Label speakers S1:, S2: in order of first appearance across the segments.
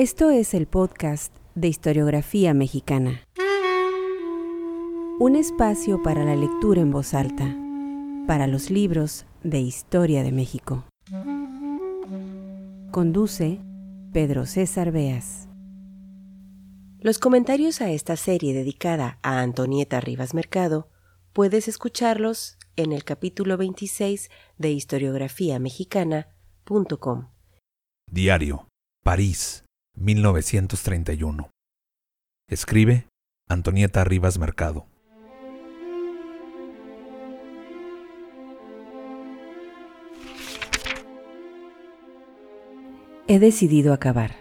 S1: Esto es el podcast de historiografía mexicana. Un espacio para la lectura en voz alta, para los libros de historia de México. Conduce Pedro César Beas. Los comentarios a esta serie dedicada a Antonieta Rivas Mercado puedes escucharlos en el capítulo 26 de historiografiamexicana.com.
S2: Diario, París, 1931. Escribe Antonieta Rivas Mercado.
S1: He decidido acabar.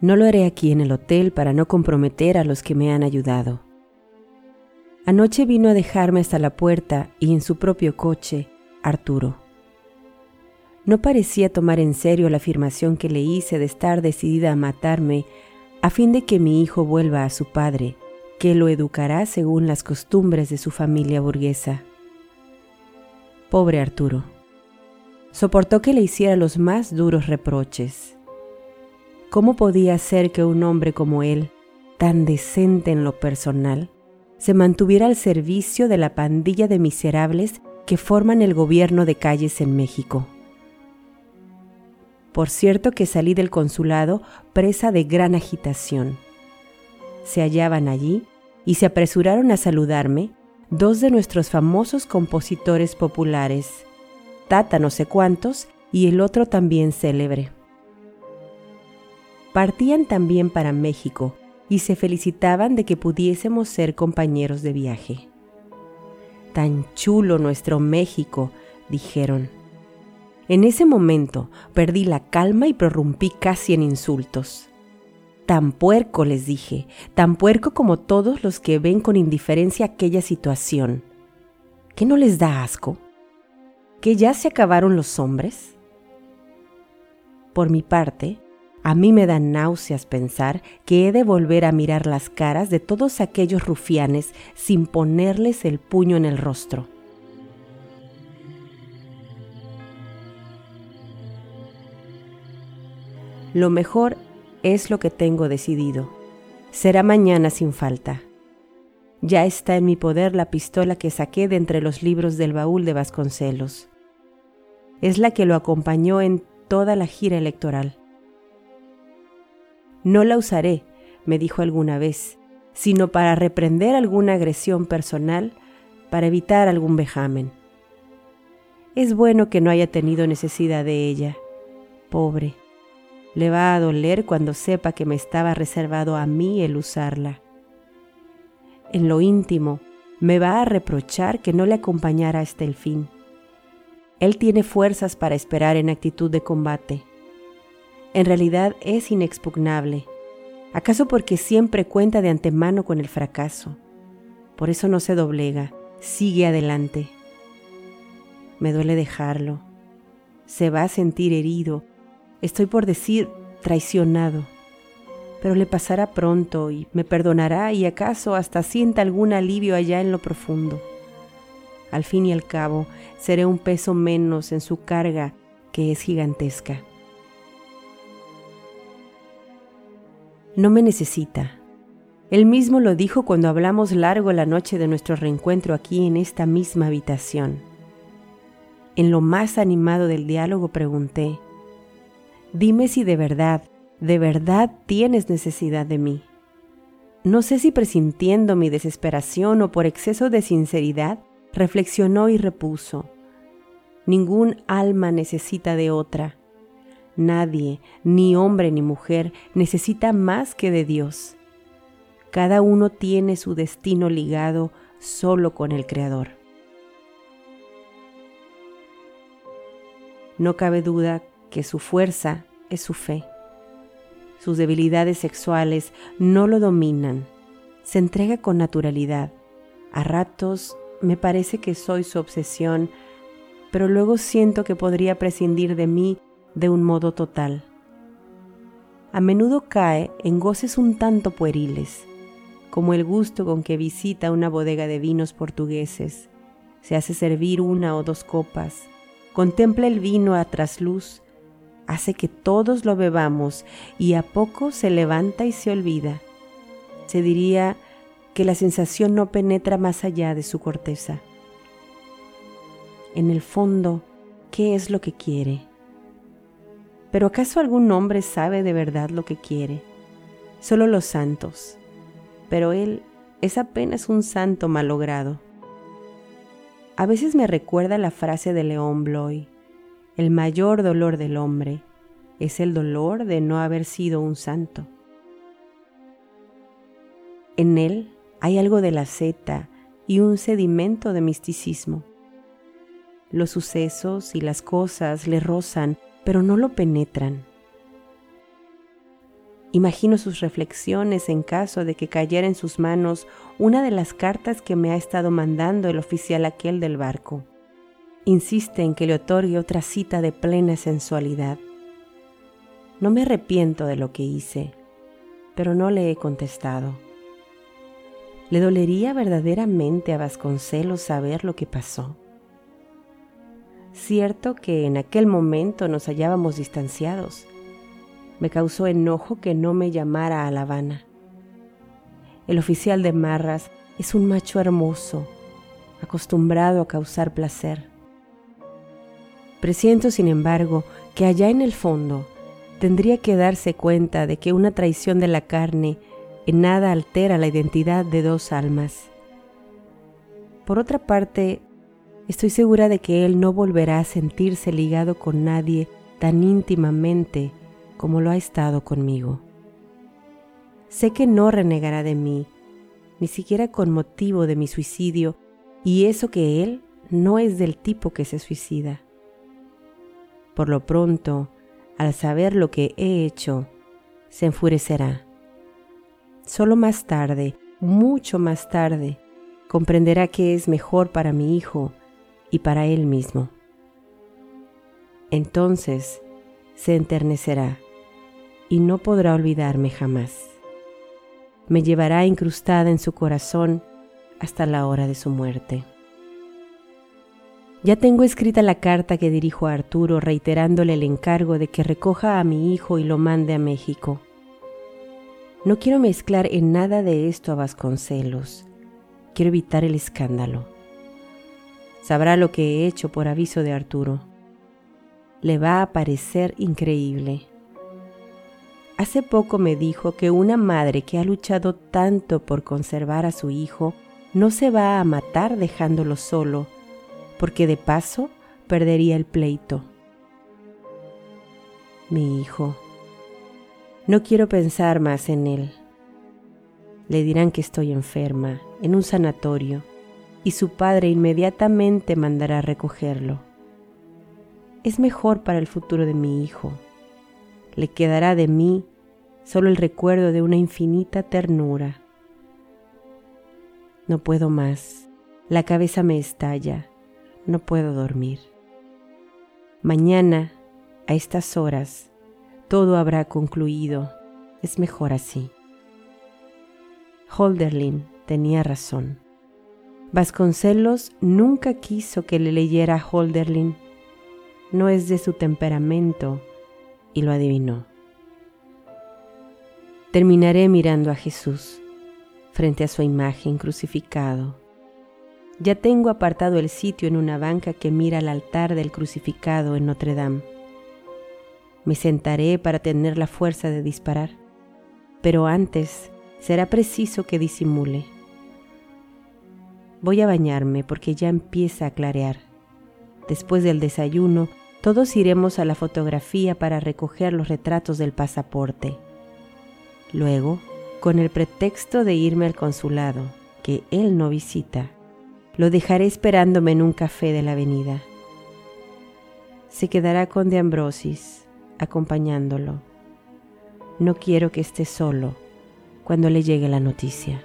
S1: No lo haré aquí en el hotel para no comprometer a los que me han ayudado. Anoche vino a dejarme hasta la puerta y en su propio coche, Arturo. No parecía tomar en serio la afirmación que le hice de estar decidida a matarme a fin de que mi hijo vuelva a su padre, que lo educará según las costumbres de su familia burguesa. Pobre Arturo soportó que le hiciera los más duros reproches. ¿Cómo podía ser que un hombre como él, tan decente en lo personal, se mantuviera al servicio de la pandilla de miserables que forman el gobierno de calles en México? Por cierto que salí del consulado presa de gran agitación. Se hallaban allí y se apresuraron a saludarme dos de nuestros famosos compositores populares, Tata no sé cuántos y el otro también célebre. Partían también para México y se felicitaban de que pudiésemos ser compañeros de viaje. Tan chulo nuestro México, dijeron. En ese momento perdí la calma y prorrumpí casi en insultos. Tan puerco, les dije, tan puerco como todos los que ven con indiferencia aquella situación. ¿Qué no les da asco? que ya se acabaron los hombres? Por mi parte, a mí me dan náuseas pensar que he de volver a mirar las caras de todos aquellos rufianes sin ponerles el puño en el rostro. Lo mejor es lo que tengo decidido. Será mañana sin falta. Ya está en mi poder la pistola que saqué de entre los libros del baúl de Vasconcelos. Es la que lo acompañó en toda la gira electoral. No la usaré, me dijo alguna vez, sino para reprender alguna agresión personal, para evitar algún vejamen. Es bueno que no haya tenido necesidad de ella. Pobre. Le va a doler cuando sepa que me estaba reservado a mí el usarla en lo íntimo, me va a reprochar que no le acompañara hasta el fin. Él tiene fuerzas para esperar en actitud de combate. En realidad es inexpugnable. ¿Acaso porque siempre cuenta de antemano con el fracaso? Por eso no se doblega, sigue adelante. Me duele dejarlo. Se va a sentir herido. Estoy por decir traicionado pero le pasará pronto y me perdonará y acaso hasta sienta algún alivio allá en lo profundo. Al fin y al cabo, seré un peso menos en su carga que es gigantesca. No me necesita. Él mismo lo dijo cuando hablamos largo la noche de nuestro reencuentro aquí en esta misma habitación. En lo más animado del diálogo pregunté, dime si de verdad de verdad tienes necesidad de mí. No sé si presintiendo mi desesperación o por exceso de sinceridad, reflexionó y repuso, Ningún alma necesita de otra. Nadie, ni hombre ni mujer, necesita más que de Dios. Cada uno tiene su destino ligado solo con el Creador. No cabe duda que su fuerza es su fe sus debilidades sexuales no lo dominan. Se entrega con naturalidad. A ratos me parece que soy su obsesión, pero luego siento que podría prescindir de mí de un modo total. A menudo cae en goces un tanto pueriles, como el gusto con que visita una bodega de vinos portugueses, se hace servir una o dos copas, contempla el vino a trasluz hace que todos lo bebamos y a poco se levanta y se olvida. Se diría que la sensación no penetra más allá de su corteza. En el fondo, ¿qué es lo que quiere? ¿Pero acaso algún hombre sabe de verdad lo que quiere? Solo los santos. Pero él es apenas un santo malogrado. A veces me recuerda la frase de León Bloy, el mayor dolor del hombre es el dolor de no haber sido un santo. En él hay algo de la seta y un sedimento de misticismo. Los sucesos y las cosas le rozan, pero no lo penetran. Imagino sus reflexiones en caso de que cayera en sus manos una de las cartas que me ha estado mandando el oficial aquel del barco insiste en que le otorgue otra cita de plena sensualidad. No me arrepiento de lo que hice, pero no le he contestado. ¿Le dolería verdaderamente a Vasconcelos saber lo que pasó? Cierto que en aquel momento nos hallábamos distanciados. Me causó enojo que no me llamara a La Habana. El oficial de Marras es un macho hermoso, acostumbrado a causar placer. Presiento, sin embargo, que allá en el fondo tendría que darse cuenta de que una traición de la carne en nada altera la identidad de dos almas. Por otra parte, estoy segura de que él no volverá a sentirse ligado con nadie tan íntimamente como lo ha estado conmigo. Sé que no renegará de mí, ni siquiera con motivo de mi suicidio, y eso que él no es del tipo que se suicida. Por lo pronto, al saber lo que he hecho, se enfurecerá. Solo más tarde, mucho más tarde, comprenderá que es mejor para mi hijo y para él mismo. Entonces se enternecerá y no podrá olvidarme jamás. Me llevará incrustada en su corazón hasta la hora de su muerte. Ya tengo escrita la carta que dirijo a Arturo reiterándole el encargo de que recoja a mi hijo y lo mande a México. No quiero mezclar en nada de esto a Vasconcelos. Quiero evitar el escándalo. Sabrá lo que he hecho por aviso de Arturo. Le va a parecer increíble. Hace poco me dijo que una madre que ha luchado tanto por conservar a su hijo no se va a matar dejándolo solo porque de paso perdería el pleito. Mi hijo. No quiero pensar más en él. Le dirán que estoy enferma, en un sanatorio, y su padre inmediatamente mandará a recogerlo. Es mejor para el futuro de mi hijo. Le quedará de mí solo el recuerdo de una infinita ternura. No puedo más. La cabeza me estalla no puedo dormir. Mañana, a estas horas, todo habrá concluido. Es mejor así. Holderlin tenía razón. Vasconcelos nunca quiso que le leyera a Holderlin. No es de su temperamento y lo adivinó. Terminaré mirando a Jesús frente a su imagen crucificado ya tengo apartado el sitio en una banca que mira al altar del crucificado en Notre Dame. Me sentaré para tener la fuerza de disparar, pero antes será preciso que disimule. Voy a bañarme porque ya empieza a clarear. Después del desayuno, todos iremos a la fotografía para recoger los retratos del pasaporte. Luego, con el pretexto de irme al consulado, que él no visita, lo dejaré esperándome en un café de la avenida. Se quedará con De Ambrosis, acompañándolo. No quiero que esté solo cuando le llegue la noticia.